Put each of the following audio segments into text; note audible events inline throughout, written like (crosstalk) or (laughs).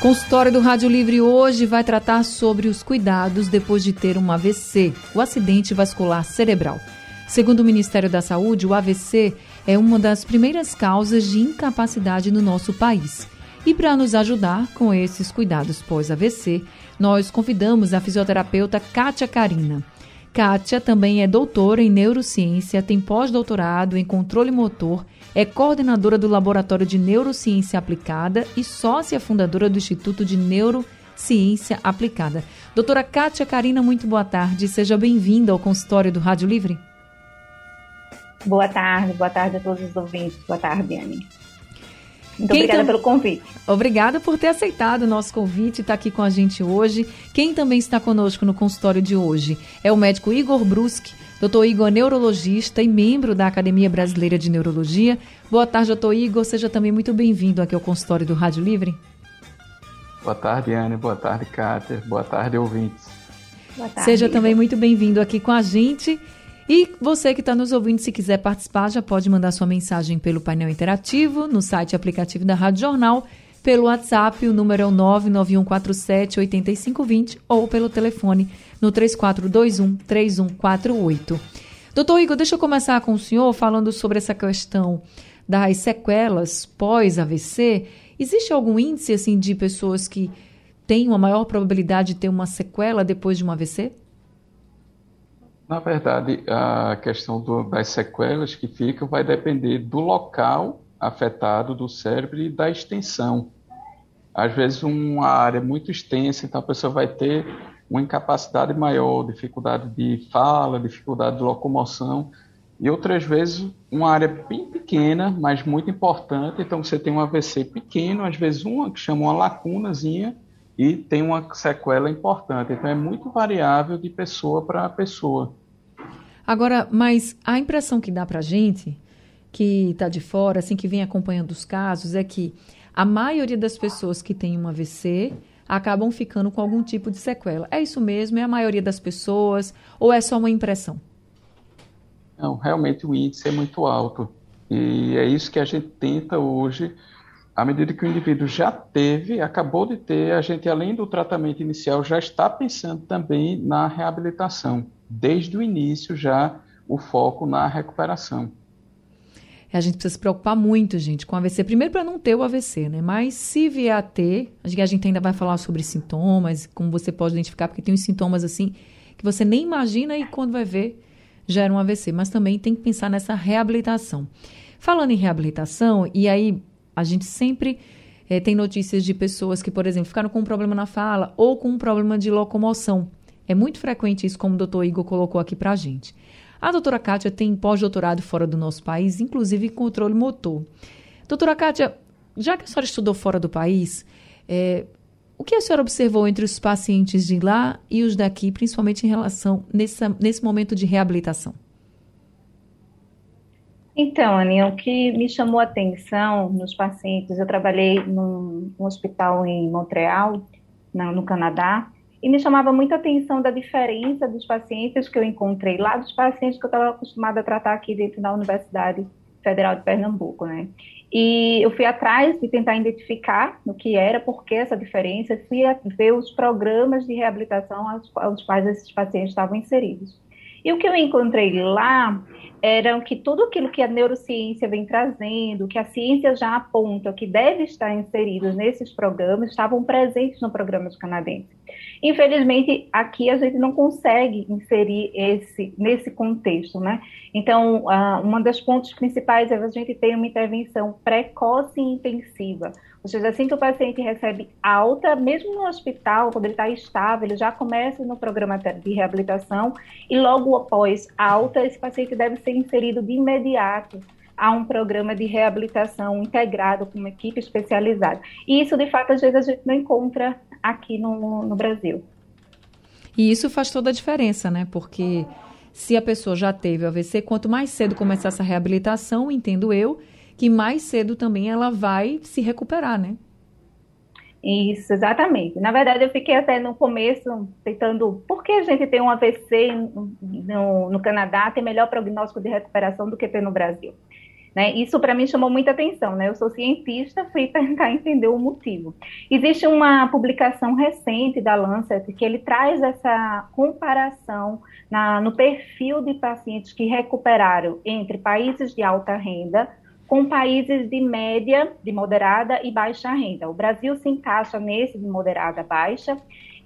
Consultório do Rádio Livre hoje vai tratar sobre os cuidados depois de ter um AVC, o acidente vascular cerebral. Segundo o Ministério da Saúde, o AVC é uma das primeiras causas de incapacidade no nosso país. E para nos ajudar com esses cuidados pós-AVC, nós convidamos a fisioterapeuta Kátia Carina. Kátia também é doutora em neurociência, tem pós-doutorado em controle motor é coordenadora do Laboratório de Neurociência Aplicada e sócia fundadora do Instituto de Neurociência Aplicada. Doutora Kátia Karina, muito boa tarde. Seja bem-vinda ao consultório do Rádio Livre. Boa tarde, boa tarde a todos os ouvintes. Boa tarde, Anne. Muito Quem obrigada tam... pelo convite. Obrigada por ter aceitado o nosso convite e estar aqui com a gente hoje. Quem também está conosco no consultório de hoje é o médico Igor Bruschi, Doutor Igor, neurologista e membro da Academia Brasileira de Neurologia. Boa tarde, doutor Igor. Seja também muito bem-vindo aqui ao consultório do Rádio Livre. Boa tarde, Anne. Boa tarde, Cáter. Boa tarde, ouvintes. Boa tarde, Seja Igor. também muito bem-vindo aqui com a gente. E você que está nos ouvindo, se quiser participar, já pode mandar sua mensagem pelo painel interativo, no site aplicativo da Rádio Jornal, pelo WhatsApp, o número é o 99147 8520 ou pelo telefone no 3421 3148. Doutor Igor, deixa eu começar com o senhor falando sobre essa questão das sequelas pós-AVC. Existe algum índice assim de pessoas que têm uma maior probabilidade de ter uma sequela depois de um AVC? Na verdade, a questão do, das sequelas que ficam vai depender do local afetado do cérebro e da extensão. Às vezes, uma área muito extensa, então a pessoa vai ter uma incapacidade maior, dificuldade de fala, dificuldade de locomoção, e outras vezes uma área bem pequena, mas muito importante. Então você tem um AVC pequeno, às vezes uma que chama uma lacunazinha e tem uma sequela importante. Então é muito variável de pessoa para pessoa. Agora, mas a impressão que dá para gente que está de fora, assim que vem acompanhando os casos, é que a maioria das pessoas que tem um AVC acabam ficando com algum tipo de sequela. É isso mesmo? É a maioria das pessoas? Ou é só uma impressão? Não, realmente o índice é muito alto. E é isso que a gente tenta hoje, à medida que o indivíduo já teve, acabou de ter, a gente, além do tratamento inicial, já está pensando também na reabilitação. Desde o início, já o foco na recuperação a gente precisa se preocupar muito, gente, com AVC. Primeiro, para não ter o AVC, né? Mas se vier a ter, a gente ainda vai falar sobre sintomas, como você pode identificar, porque tem uns sintomas assim que você nem imagina e quando vai ver, gera um AVC. Mas também tem que pensar nessa reabilitação. Falando em reabilitação, e aí a gente sempre é, tem notícias de pessoas que, por exemplo, ficaram com um problema na fala ou com um problema de locomoção. É muito frequente isso, como o doutor Igor colocou aqui para a gente. A doutora Kátia tem pós-doutorado fora do nosso país, inclusive em controle motor. Doutora Kátia, já que a senhora estudou fora do país, é, o que a senhora observou entre os pacientes de lá e os daqui, principalmente em relação nesse, nesse momento de reabilitação? Então, Aninha, o que me chamou a atenção nos pacientes, eu trabalhei num, hospital em Montreal, no Canadá, e me chamava muita atenção da diferença dos pacientes que eu encontrei lá dos pacientes que eu estava acostumada a tratar aqui dentro da Universidade Federal de Pernambuco, né? E eu fui atrás de tentar identificar o que era, por que essa diferença, fui ver os programas de reabilitação aos, aos quais esses pacientes estavam inseridos. E o que eu encontrei lá era que tudo aquilo que a neurociência vem trazendo, que a ciência já aponta que deve estar inserido nesses programas, estavam presentes no programa canadense. Infelizmente, aqui a gente não consegue inserir esse nesse contexto, né? Então, uh, uma das pontos principais é a gente ter uma intervenção precoce e intensiva. Ou seja, assim que o paciente recebe alta, mesmo no hospital, quando ele está estável, ele já começa no programa de reabilitação e logo após alta, esse paciente deve ser inserido de imediato a um programa de reabilitação integrado com uma equipe especializada. E isso, de fato, às vezes a gente não encontra aqui no, no Brasil. E isso faz toda a diferença, né? Porque se a pessoa já teve AVC, quanto mais cedo começar essa reabilitação, entendo eu, que mais cedo também ela vai se recuperar, né? Isso, exatamente. Na verdade, eu fiquei até no começo tentando. Por que a gente tem um AVC no, no Canadá, tem melhor prognóstico de recuperação do que tem no Brasil? Né? Isso para mim chamou muita atenção. Né? Eu sou cientista, fui (laughs) tentar entender o motivo. Existe uma publicação recente da Lancet que ele traz essa comparação na, no perfil de pacientes que recuperaram entre países de alta renda com países de média, de moderada e baixa renda. O Brasil se encaixa nesse de moderada baixa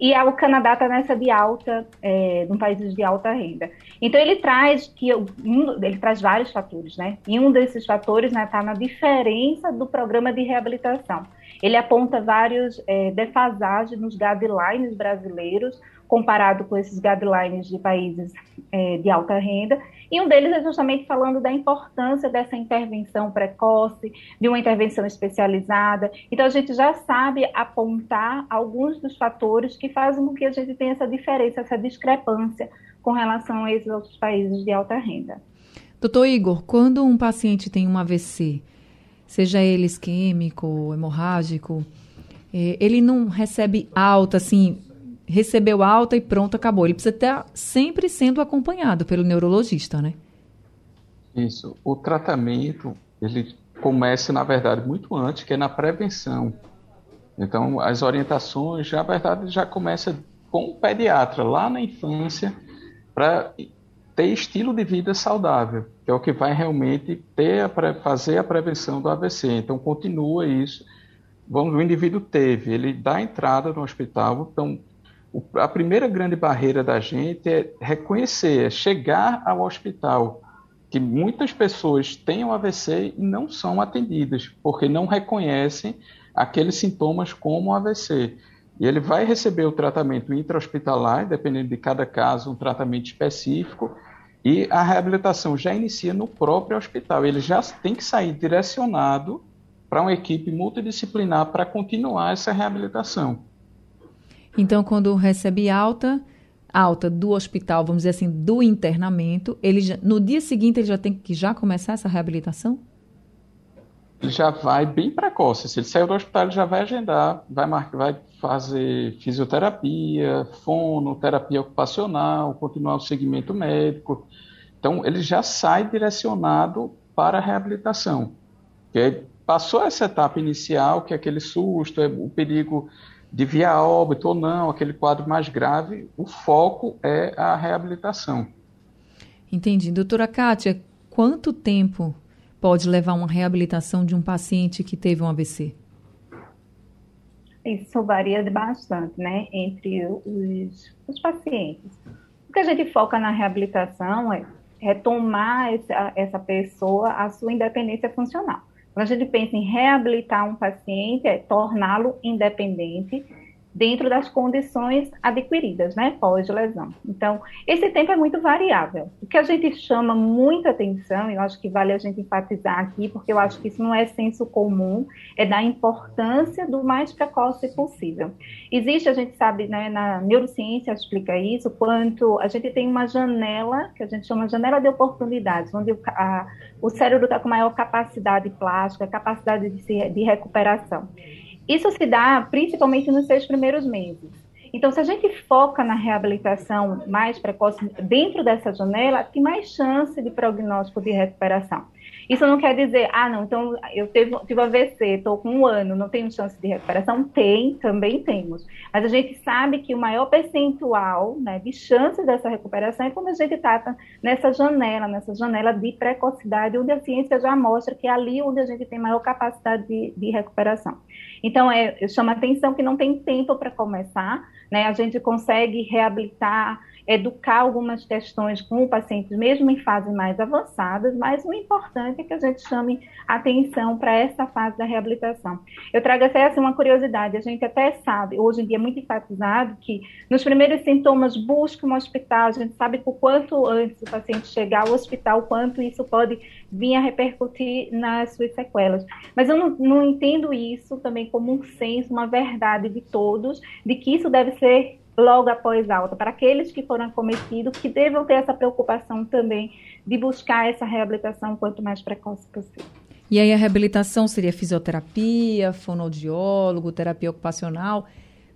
e o Canadá está nessa de alta, é, um países de alta renda. Então ele traz que um, ele traz vários fatores, né? E um desses fatores está né, tá na diferença do programa de reabilitação. Ele aponta vários é, defasagens nos guidelines brasileiros comparado com esses guidelines de países é, de alta renda e um deles é justamente falando da importância dessa intervenção precoce, de uma intervenção especializada. Então, a gente já sabe apontar alguns dos fatores que fazem com que a gente tenha essa diferença, essa discrepância com relação a esses outros países de alta renda. Doutor Igor, quando um paciente tem um AVC, seja ele isquêmico, hemorrágico, é, ele não recebe alta, assim, recebeu alta e pronto, acabou. Ele precisa estar sempre sendo acompanhado pelo neurologista, né? Isso. O tratamento, ele começa, na verdade, muito antes, que é na prevenção. Então, as orientações, na verdade, já começa com o pediatra, lá na infância, para ter estilo de vida saudável, que é o que vai realmente ter a, fazer a prevenção do AVC. Então, continua isso. Vamos, o indivíduo teve, ele dá entrada no hospital, então a primeira grande barreira da gente é reconhecer, é chegar ao hospital, que muitas pessoas têm o AVC e não são atendidas, porque não reconhecem aqueles sintomas como AVC. E ele vai receber o tratamento intra-hospitalar, dependendo de cada caso, um tratamento específico, e a reabilitação já inicia no próprio hospital. Ele já tem que sair direcionado para uma equipe multidisciplinar para continuar essa reabilitação. Então, quando recebe alta, alta do hospital, vamos dizer assim, do internamento, ele já, no dia seguinte ele já tem que já começar essa reabilitação? Ele já vai bem precoce. Se ele saiu do hospital, ele já vai agendar, vai, marcar, vai fazer fisioterapia, fono, terapia ocupacional, continuar o segmento médico. Então, ele já sai direcionado para a reabilitação. Passou essa etapa inicial, que é aquele susto, é o perigo de via óbito ou não, aquele quadro mais grave, o foco é a reabilitação. Entendi. Doutora Kátia, quanto tempo pode levar uma reabilitação de um paciente que teve um AVC? Isso varia bastante, né, entre os, os pacientes. O que a gente foca na reabilitação é retomar essa, essa pessoa a sua independência funcional. Quando a gente pensa em reabilitar um paciente, é torná-lo independente dentro das condições adquiridas, né, pós-lesão. Então, esse tempo é muito variável. O que a gente chama muita atenção, e eu acho que vale a gente enfatizar aqui, porque eu acho que isso não é senso comum, é da importância do mais precoce possível. Existe, a gente sabe, né, na neurociência explica isso, quanto a gente tem uma janela, que a gente chama janela de oportunidades, onde o, a, o cérebro está com maior capacidade plástica, capacidade de, se, de recuperação. Isso se dá principalmente nos seus primeiros meses. Então, se a gente foca na reabilitação mais precoce dentro dessa janela, tem mais chance de prognóstico de recuperação. Isso não quer dizer, ah, não, então eu tive, tive AVC, estou com um ano, não tenho chance de recuperação? Tem, também temos. Mas a gente sabe que o maior percentual né, de chance dessa recuperação é quando a gente trata nessa janela, nessa janela de precocidade, onde a ciência já mostra que é ali onde a gente tem maior capacidade de, de recuperação. Então, é, chama atenção que não tem tempo para começar, né? A gente consegue reabilitar educar algumas questões com o paciente, mesmo em fases mais avançadas, mas o importante é que a gente chame atenção para essa fase da reabilitação. Eu trago até assim, uma curiosidade, a gente até sabe, hoje em dia é muito enfatizado, que nos primeiros sintomas busque um hospital, a gente sabe o quanto antes o paciente chegar ao hospital, quanto isso pode vir a repercutir nas suas sequelas. Mas eu não, não entendo isso também como um senso, uma verdade de todos, de que isso deve ser logo após a alta, para aqueles que foram acometidos, que devam ter essa preocupação também de buscar essa reabilitação quanto mais precoce possível. E aí a reabilitação seria fisioterapia, fonoaudiólogo, terapia ocupacional.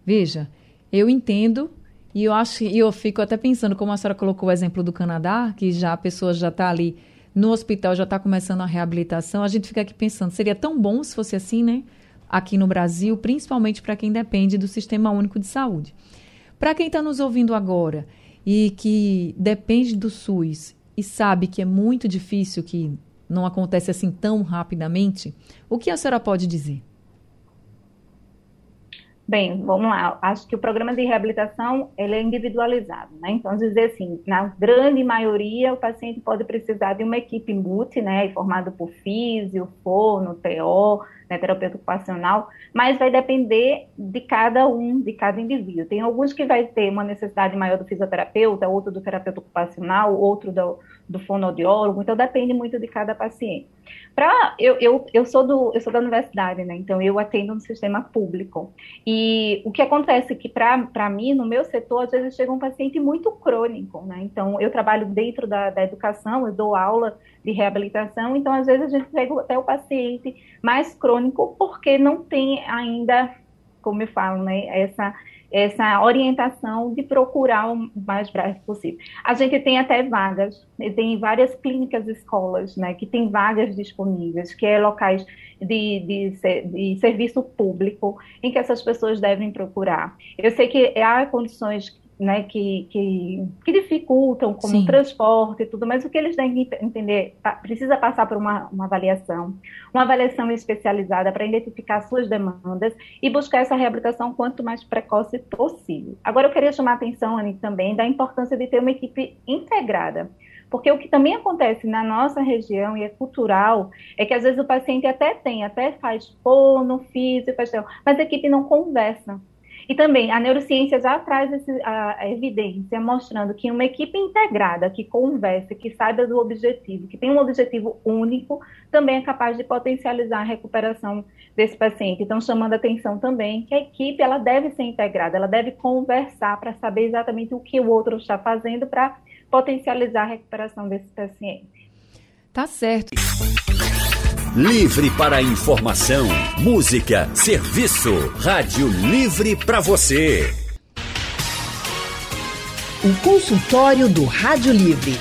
Veja, eu entendo e eu acho e eu fico até pensando, como a senhora colocou o exemplo do Canadá, que já a pessoa já está ali no hospital, já está começando a reabilitação, a gente fica aqui pensando, seria tão bom se fosse assim, né? Aqui no Brasil, principalmente para quem depende do Sistema Único de Saúde. Para quem está nos ouvindo agora e que depende do SUS e sabe que é muito difícil, que não acontece assim tão rapidamente, o que a senhora pode dizer? Bem, vamos lá. Acho que o programa de reabilitação ele é individualizado, né? Então, dizer assim, na grande maioria, o paciente pode precisar de uma equipe multi, né? Formada por físio, fono, TO, né, terapeuta ocupacional, mas vai depender de cada um, de cada indivíduo. Tem alguns que vai ter uma necessidade maior do fisioterapeuta, outro do terapeuta ocupacional, outro do, do fonoaudiólogo, então depende muito de cada paciente. Pra, eu, eu, eu, sou do, eu sou da universidade, né, então eu atendo no sistema público, e o que acontece é que para mim, no meu setor, às vezes chega um paciente muito crônico, né, então eu trabalho dentro da, da educação, eu dou aula de reabilitação, então às vezes a gente pega até o paciente mais crônico porque não tem ainda, como eu falo, né, essa essa orientação de procurar o mais breve possível. A gente tem até vagas, tem várias clínicas escolas, né, que tem vagas disponíveis, que é locais de, de, de, serviço público em que essas pessoas devem procurar. Eu sei que há condições né, que, que, que, dificultam, como Sim. transporte e tudo, mas o que eles têm que entender, precisa passar por uma, uma avaliação, uma avaliação especializada para identificar suas demandas e buscar essa reabilitação quanto mais precoce possível. Agora, eu queria chamar a atenção, Anny, também da importância de ter uma equipe integrada. Porque o que também acontece na nossa região, e é cultural, é que às vezes o paciente até tem, até faz fono, físico, mas a equipe não conversa. E também a neurociência já traz esse, a, a, evidência mostrando que uma equipe integrada, que conversa, que saiba do objetivo, que tem um objetivo único, também é capaz de potencializar a recuperação desse paciente. Então, chamando a atenção também que a equipe ela deve ser integrada, ela deve conversar para saber exatamente o que o outro está fazendo para potencializar a recuperação desse paciente. Tá certo. Livre para informação, música, serviço. Rádio Livre para você. O consultório do Rádio Livre.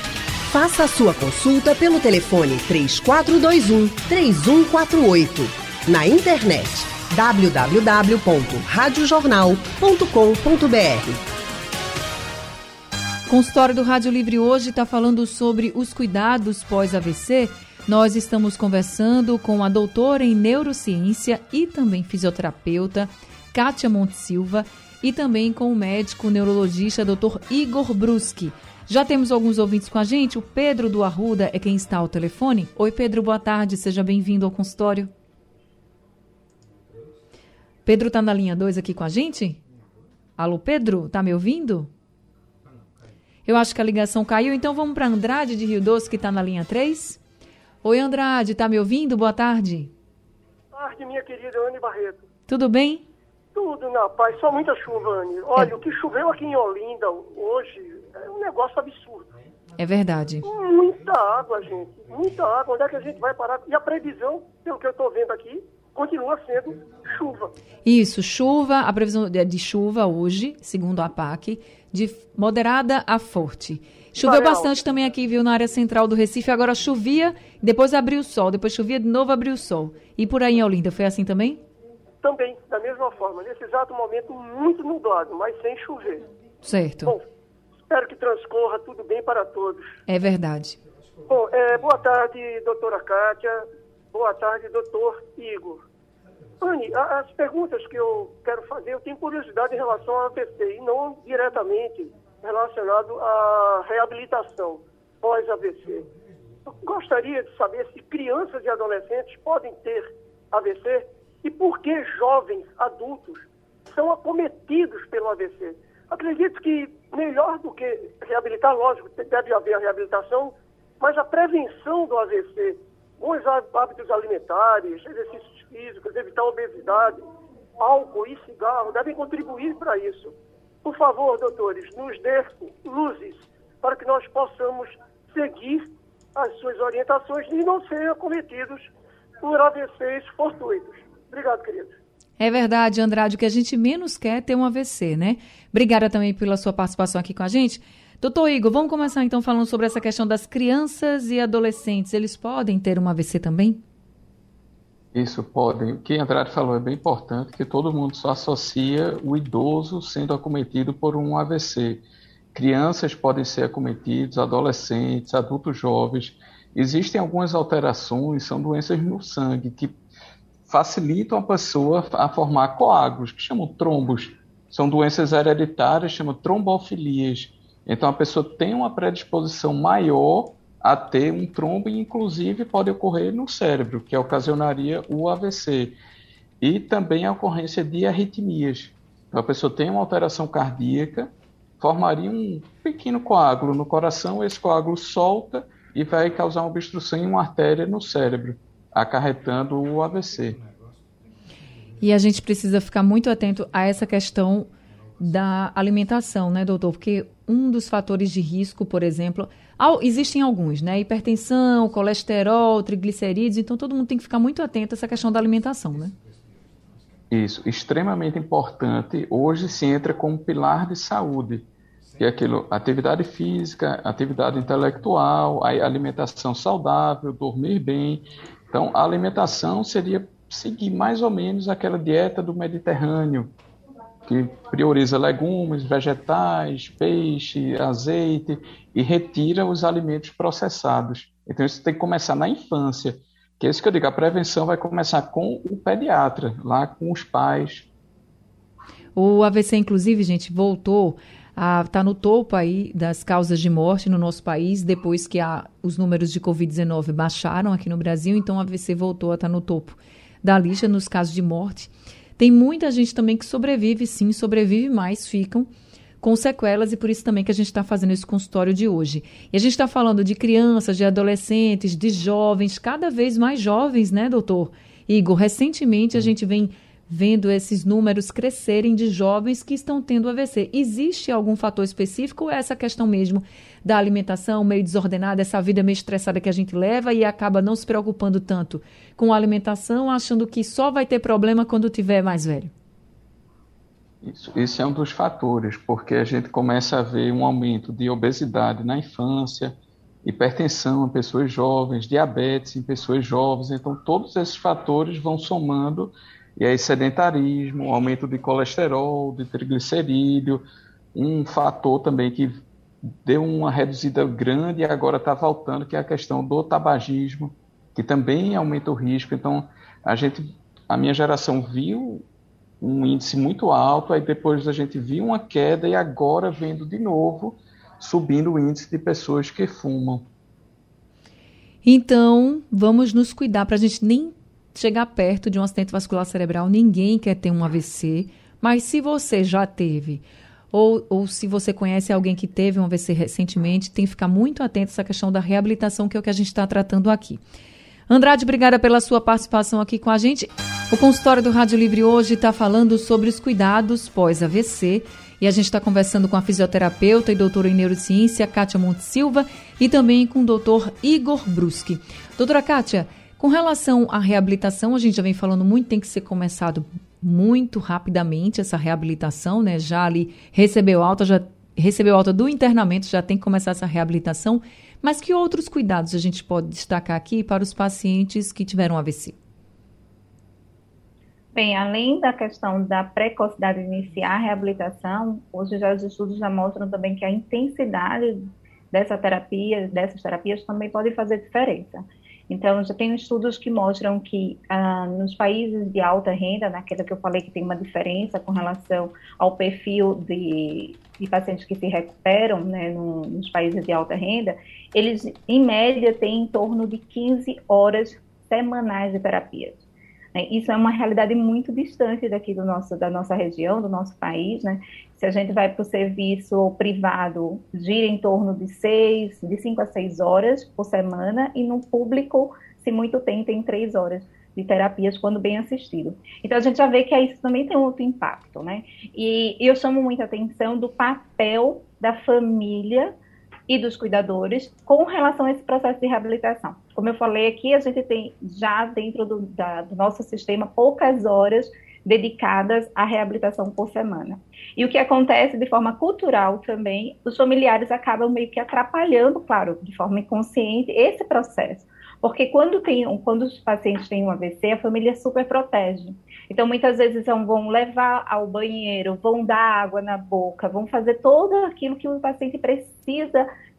Faça a sua consulta pelo telefone 3421 3148. Na internet www.radiojornal.com.br. Consultório do Rádio Livre hoje está falando sobre os cuidados pós-AVC nós estamos conversando com a doutora em neurociência e também fisioterapeuta, Kátia Monte Silva, e também com o médico neurologista, doutor Igor Bruski. Já temos alguns ouvintes com a gente. O Pedro do Arruda é quem está ao telefone. Oi, Pedro, boa tarde. Seja bem-vindo ao consultório. Pedro está na linha 2 aqui com a gente? Alô, Pedro, tá me ouvindo? Eu acho que a ligação caiu, então vamos para Andrade de Rio Doce, que está na linha 3. Oi, Andrade, tá me ouvindo? Boa tarde. Boa tarde, minha querida Anne Barreto. Tudo bem? Tudo na paz, só muita chuva, Anne. Olha, é. o que choveu aqui em Olinda hoje é um negócio absurdo. É verdade. Muita água, gente. Muita água. Onde é que a gente vai parar? E a previsão, pelo que eu estou vendo aqui, continua sendo chuva. Isso, chuva, a previsão de chuva hoje, segundo a PAC, de moderada a forte. Choveu bastante também aqui, viu, na área central do Recife. Agora chovia, depois abriu o sol, depois chovia de novo, abriu o sol. E por aí em Olinda, foi assim também? Também, da mesma forma. Nesse exato momento, muito nublado, mas sem chover. Certo. Bom, espero que transcorra tudo bem para todos. É verdade. Bom, é, boa tarde, doutora Kátia. Boa tarde, doutor Igor. Anne, as perguntas que eu quero fazer, eu tenho curiosidade em relação ao AVC, e não diretamente relacionado à reabilitação pós-AVC. Gostaria de saber se crianças e adolescentes podem ter AVC e por que jovens adultos são acometidos pelo AVC. Acredito que melhor do que reabilitar, lógico, deve haver a reabilitação, mas a prevenção do AVC, bons hábitos alimentares, exercícios físicos, evitar obesidade, álcool e cigarro devem contribuir para isso. Por favor, doutores, nos dê luzes para que nós possamos seguir as suas orientações e não serem acometidos por AVCs fortuitos. Obrigado, querido. É verdade, Andrade, o que a gente menos quer é ter um AVC, né? Obrigada também pela sua participação aqui com a gente. Doutor Igor, vamos começar então falando sobre essa questão das crianças e adolescentes. Eles podem ter um AVC também? Isso, podem. O que Andrade falou é bem importante, que todo mundo só associa o idoso sendo acometido por um AVC. Crianças podem ser acometidos, adolescentes, adultos jovens. Existem algumas alterações, são doenças no sangue, que facilitam a pessoa a formar coágulos, que chamam trombos. São doenças hereditárias, chamam trombofilias. Então a pessoa tem uma predisposição maior a ter um trombo e, inclusive, pode ocorrer no cérebro, que ocasionaria o AVC. E também a ocorrência de arritmias. Então, a pessoa tem uma alteração cardíaca, formaria um pequeno coágulo no coração, esse coágulo solta e vai causar uma obstrução em uma artéria no cérebro, acarretando o AVC. E a gente precisa ficar muito atento a essa questão da alimentação, né, doutor? Porque um dos fatores de risco, por exemplo, existem alguns, né? Hipertensão, colesterol, triglicerídeos, então todo mundo tem que ficar muito atento a essa questão da alimentação, né? Isso, extremamente importante. Hoje se entra como pilar de saúde, que é aquilo, atividade física, atividade intelectual, alimentação saudável, dormir bem. Então, a alimentação seria seguir mais ou menos aquela dieta do Mediterrâneo, que prioriza legumes, vegetais, peixe, azeite e retira os alimentos processados. Então isso tem que começar na infância, que é isso que eu digo, a prevenção vai começar com o pediatra, lá com os pais. O AVC, inclusive, gente, voltou a estar tá no topo aí das causas de morte no nosso país, depois que a, os números de Covid-19 baixaram aqui no Brasil, então o AVC voltou a estar tá no topo da lista nos casos de morte. Tem muita gente também que sobrevive, sim, sobrevive mais, ficam com sequelas e por isso também que a gente está fazendo esse consultório de hoje. E a gente está falando de crianças, de adolescentes, de jovens, cada vez mais jovens, né, doutor? Igor, recentemente a gente vem vendo esses números crescerem de jovens que estão tendo AVC. Existe algum fator específico ou é essa questão mesmo da alimentação meio desordenada, essa vida meio estressada que a gente leva e acaba não se preocupando tanto com a alimentação, achando que só vai ter problema quando tiver mais velho? Isso, isso é um dos fatores, porque a gente começa a ver um aumento de obesidade na infância, hipertensão em pessoas jovens, diabetes em pessoas jovens, então todos esses fatores vão somando e aí sedentarismo, aumento de colesterol, de triglicerídeo, um fator também que deu uma reduzida grande e agora está voltando, que é a questão do tabagismo, que também aumenta o risco. Então, a gente, a minha geração viu um índice muito alto, aí depois a gente viu uma queda e agora vendo de novo subindo o índice de pessoas que fumam. Então, vamos nos cuidar para a gente nem chegar perto de um acidente vascular cerebral. Ninguém quer ter um AVC, mas se você já teve ou, ou se você conhece alguém que teve um AVC recentemente, tem que ficar muito atento a essa questão da reabilitação, que é o que a gente está tratando aqui. Andrade, obrigada pela sua participação aqui com a gente. O consultório do Rádio Livre hoje está falando sobre os cuidados pós-AVC e a gente está conversando com a fisioterapeuta e doutora em neurociência, Kátia Monte Silva, e também com o doutor Igor Bruschi. Doutora Kátia, com relação à reabilitação, a gente já vem falando muito, tem que ser começado muito rapidamente essa reabilitação, né? Já ali recebeu alta, já recebeu alta do internamento, já tem que começar essa reabilitação. Mas que outros cuidados a gente pode destacar aqui para os pacientes que tiveram AVC? Bem, além da questão da precocidade de iniciar a reabilitação, hoje já os estudos já mostram também que a intensidade dessa terapia, dessas terapias também pode fazer diferença. Então, já tem estudos que mostram que ah, nos países de alta renda, naquela que eu falei que tem uma diferença com relação ao perfil de, de pacientes que se recuperam né, no, nos países de alta renda, eles, em média, têm em torno de 15 horas semanais de terapias. Né? Isso é uma realidade muito distante daqui do nosso, da nossa região, do nosso país. Né? Se a gente vai para o serviço privado, gira em torno de seis, de cinco a seis horas por semana, e no público, se muito tem, tem três horas de terapias quando bem assistido. Então a gente já vê que isso também tem outro impacto, né? E eu chamo muita atenção do papel da família e dos cuidadores com relação a esse processo de reabilitação. Como eu falei aqui, a gente tem já dentro do, da, do nosso sistema poucas horas dedicadas à reabilitação por semana. E o que acontece de forma cultural também, os familiares acabam meio que atrapalhando, claro, de forma inconsciente, esse processo. Porque quando, tem, quando os pacientes têm um AVC, a família super protege. Então, muitas vezes vão levar ao banheiro, vão dar água na boca, vão fazer tudo aquilo que o paciente precisa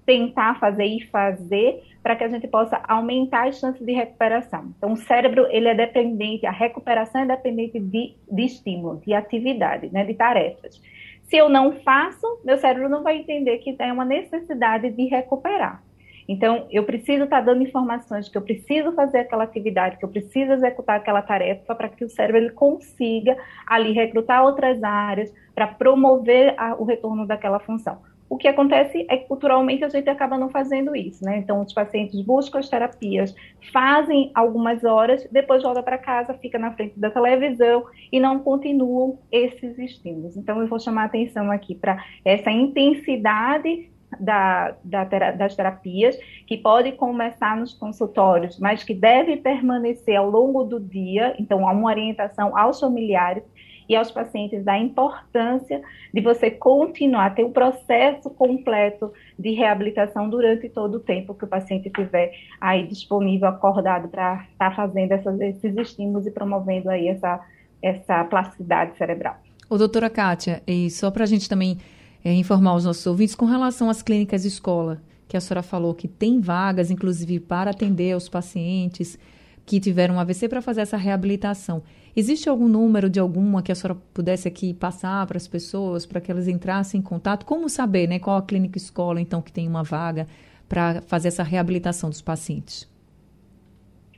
tentar fazer e fazer para que a gente possa aumentar as chances de recuperação. Então, o cérebro, ele é dependente, a recuperação é dependente de, de estímulo, de atividade, né, de tarefas. Se eu não faço, meu cérebro não vai entender que tem uma necessidade de recuperar. Então, eu preciso estar tá dando informações que eu preciso fazer aquela atividade, que eu preciso executar aquela tarefa para que o cérebro ele consiga ali recrutar outras áreas para promover a, o retorno daquela função. O que acontece é que culturalmente a gente acaba não fazendo isso, né? Então, os pacientes buscam as terapias, fazem algumas horas, depois volta para casa, fica na frente da televisão e não continuam esses estímulos. Então, eu vou chamar atenção aqui para essa intensidade da, da, das terapias, que pode começar nos consultórios, mas que deve permanecer ao longo do dia. Então, há uma orientação aos familiares e aos pacientes da importância de você continuar, ter o um processo completo de reabilitação durante todo o tempo que o paciente estiver aí disponível, acordado para estar tá fazendo essas, esses estímulos e promovendo aí essa, essa plasticidade cerebral. Ô, doutora Kátia, e só para a gente também é, informar os nossos ouvintes com relação às clínicas escola, que a senhora falou que tem vagas, inclusive, para atender os pacientes que tiveram AVC para fazer essa reabilitação. Existe algum número de alguma que a senhora pudesse aqui passar para as pessoas, para que elas entrassem em contato? Como saber, né? Qual a clínica escola, então, que tem uma vaga para fazer essa reabilitação dos pacientes?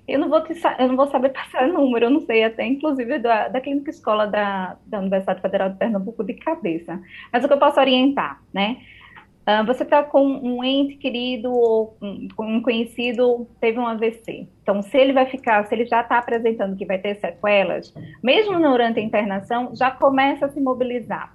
Eu não vou, te, eu não vou saber (laughs) passar número, eu não sei até, inclusive, da, da clínica escola da, da Universidade Federal de Pernambuco de cabeça. Mas o que eu posso orientar, né? Uh, você está com um ente querido ou um, conhecido teve um AVC. Então, se ele vai ficar, se ele já está apresentando que vai ter sequelas, mesmo durante a internação, já começa a se mobilizar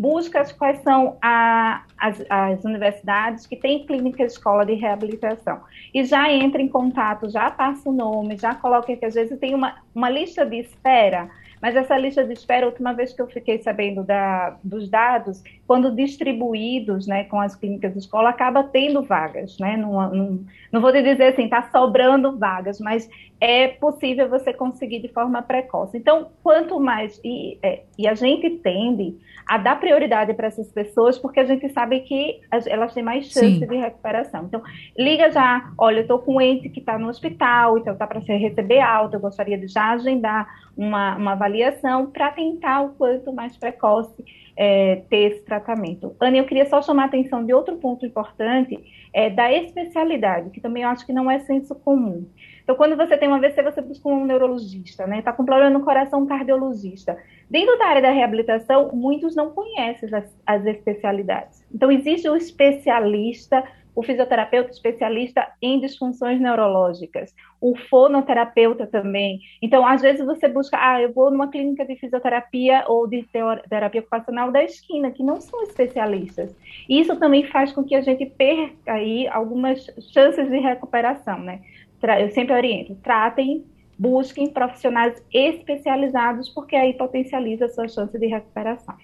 busca quais são a, as, as, universidades que têm clínica escola de reabilitação. E já entra em contato, já passa o nome, já coloca que às vezes tem uma, uma lista de espera mas essa lista de espera, a última vez que eu fiquei sabendo da, dos dados, quando distribuídos né, com as clínicas de escola, acaba tendo vagas. Né? Não, não, não vou te dizer assim, está sobrando vagas, mas é possível você conseguir de forma precoce. Então, quanto mais. E, é, e a gente tende a dar prioridade para essas pessoas, porque a gente sabe que elas têm mais chance Sim. de recuperação. Então, liga já, olha, eu estou com um ente que está no hospital, então está para receber alta, eu gostaria de já agendar uma, uma avaliação para tentar o quanto mais precoce é, ter esse tratamento. Ana, eu queria só chamar a atenção de outro ponto importante, é, da especialidade, que também eu acho que não é senso comum. Então, quando você tem uma AVC, você busca um neurologista, né? Está com problema no coração, um cardiologista. Dentro da área da reabilitação, muitos não conhecem as, as especialidades. Então, existe o especialista o fisioterapeuta especialista em disfunções neurológicas, o fonoterapeuta também. Então, às vezes você busca, ah, eu vou numa clínica de fisioterapia ou de terapia ocupacional da esquina, que não são especialistas. Isso também faz com que a gente perca aí algumas chances de recuperação, né? Eu sempre oriento, tratem, busquem profissionais especializados, porque aí potencializa a sua chance de recuperação.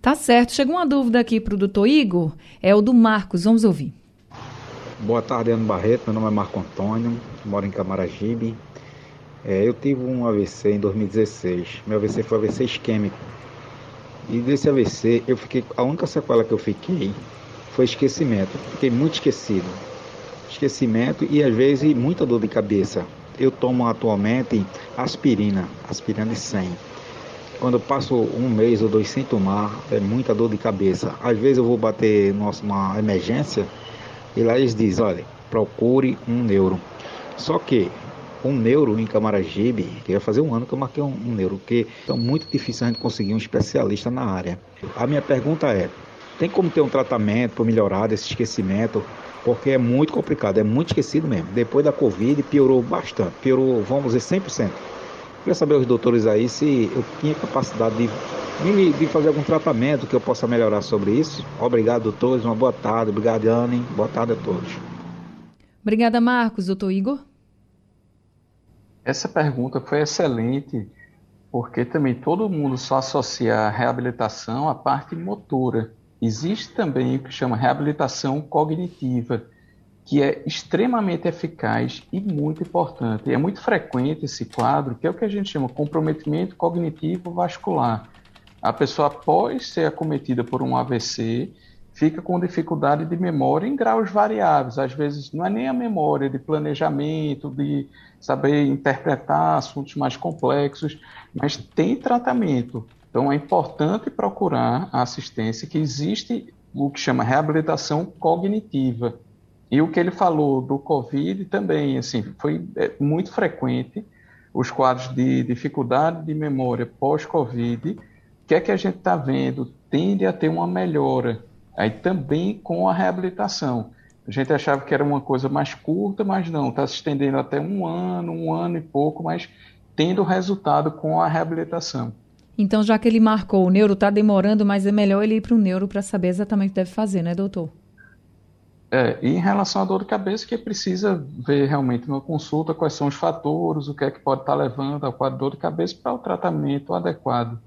Tá certo. Chegou uma dúvida aqui para o doutor Igor, é o do Marcos, vamos ouvir. Boa tarde, Ano Barreto. Meu nome é Marco Antônio, moro em Camaragibe. É, eu tive um AVC em 2016. Meu AVC foi AVC isquêmico. E desse AVC, eu fiquei. A única sequela que eu fiquei foi esquecimento. Fiquei muito esquecido. Esquecimento e às vezes muita dor de cabeça. Eu tomo atualmente aspirina, aspirina de 100. Quando passo um mês ou dois sem tomar, é muita dor de cabeça. Às vezes eu vou bater nossa, uma emergência e lá eles dizem, olha, procure um neuro. Só que um neuro em Camaragibe, que ia fazer um ano que eu marquei um, um neuro, porque é muito difícil a gente conseguir um especialista na área. A minha pergunta é, tem como ter um tratamento para melhorar desse esquecimento? Porque é muito complicado, é muito esquecido mesmo. Depois da Covid piorou bastante, piorou, vamos dizer, 100%. Queria saber os doutores aí se eu tinha capacidade de, de fazer algum tratamento que eu possa melhorar sobre isso. Obrigado, doutores. Uma boa tarde. Obrigado, Anne. Boa tarde a todos. Obrigada, Marcos. Doutor Igor? Essa pergunta foi excelente, porque também todo mundo só associa a reabilitação à parte motora. Existe também o que chama reabilitação cognitiva, que é extremamente eficaz e muito importante. E é muito frequente esse quadro, que é o que a gente chama comprometimento cognitivo vascular. A pessoa, após ser acometida por um AVC, fica com dificuldade de memória em graus variáveis. Às vezes, não é nem a memória de planejamento, de saber interpretar assuntos mais complexos, mas tem tratamento. Então, é importante procurar a assistência, que existe o que chama reabilitação cognitiva. E o que ele falou do Covid também, assim, foi é, muito frequente os quadros de dificuldade de memória pós-Covid. O que é que a gente está vendo? Tende a ter uma melhora. Aí também com a reabilitação. A gente achava que era uma coisa mais curta, mas não, está se estendendo até um ano, um ano e pouco, mas tendo resultado com a reabilitação. Então, já que ele marcou, o neuro está demorando, mas é melhor ele ir para o neuro para saber exatamente o que deve fazer, né, doutor? É, e em relação à dor de cabeça, que precisa ver realmente uma consulta quais são os fatores, o que é que pode estar tá levando ao quadro de dor de cabeça para o tratamento adequado.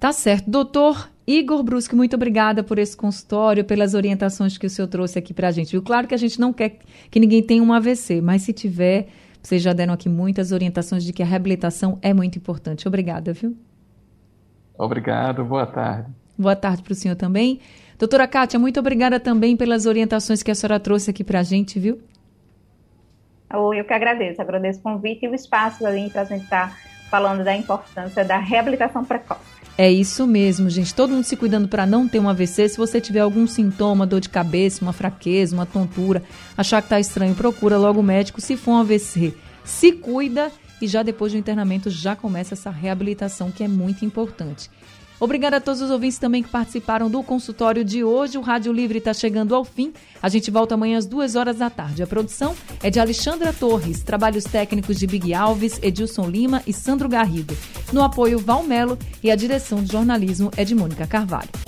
Tá certo. Doutor Igor Brusque, muito obrigada por esse consultório, pelas orientações que o senhor trouxe aqui para a gente. Viu? Claro que a gente não quer que ninguém tenha um AVC, mas se tiver, vocês já deram aqui muitas orientações de que a reabilitação é muito importante. Obrigada, viu? Obrigado, boa tarde. Boa tarde para o senhor também. Doutora Kátia, muito obrigada também pelas orientações que a senhora trouxe aqui para a gente, viu? Eu que agradeço, agradeço o convite e o espaço ali para a gente estar tá falando da importância da reabilitação precoce. É isso mesmo, gente. Todo mundo se cuidando para não ter um AVC. Se você tiver algum sintoma, dor de cabeça, uma fraqueza, uma tontura, achar que está estranho, procura logo o médico. Se for um AVC, se cuida e já depois do internamento já começa essa reabilitação que é muito importante. Obrigada a todos os ouvintes também que participaram do consultório de hoje. O Rádio Livre está chegando ao fim. A gente volta amanhã às duas horas da tarde. A produção é de Alexandra Torres, trabalhos técnicos de Big Alves, Edilson Lima e Sandro Garrido. No apoio, Valmelo e a direção de jornalismo é de Mônica Carvalho.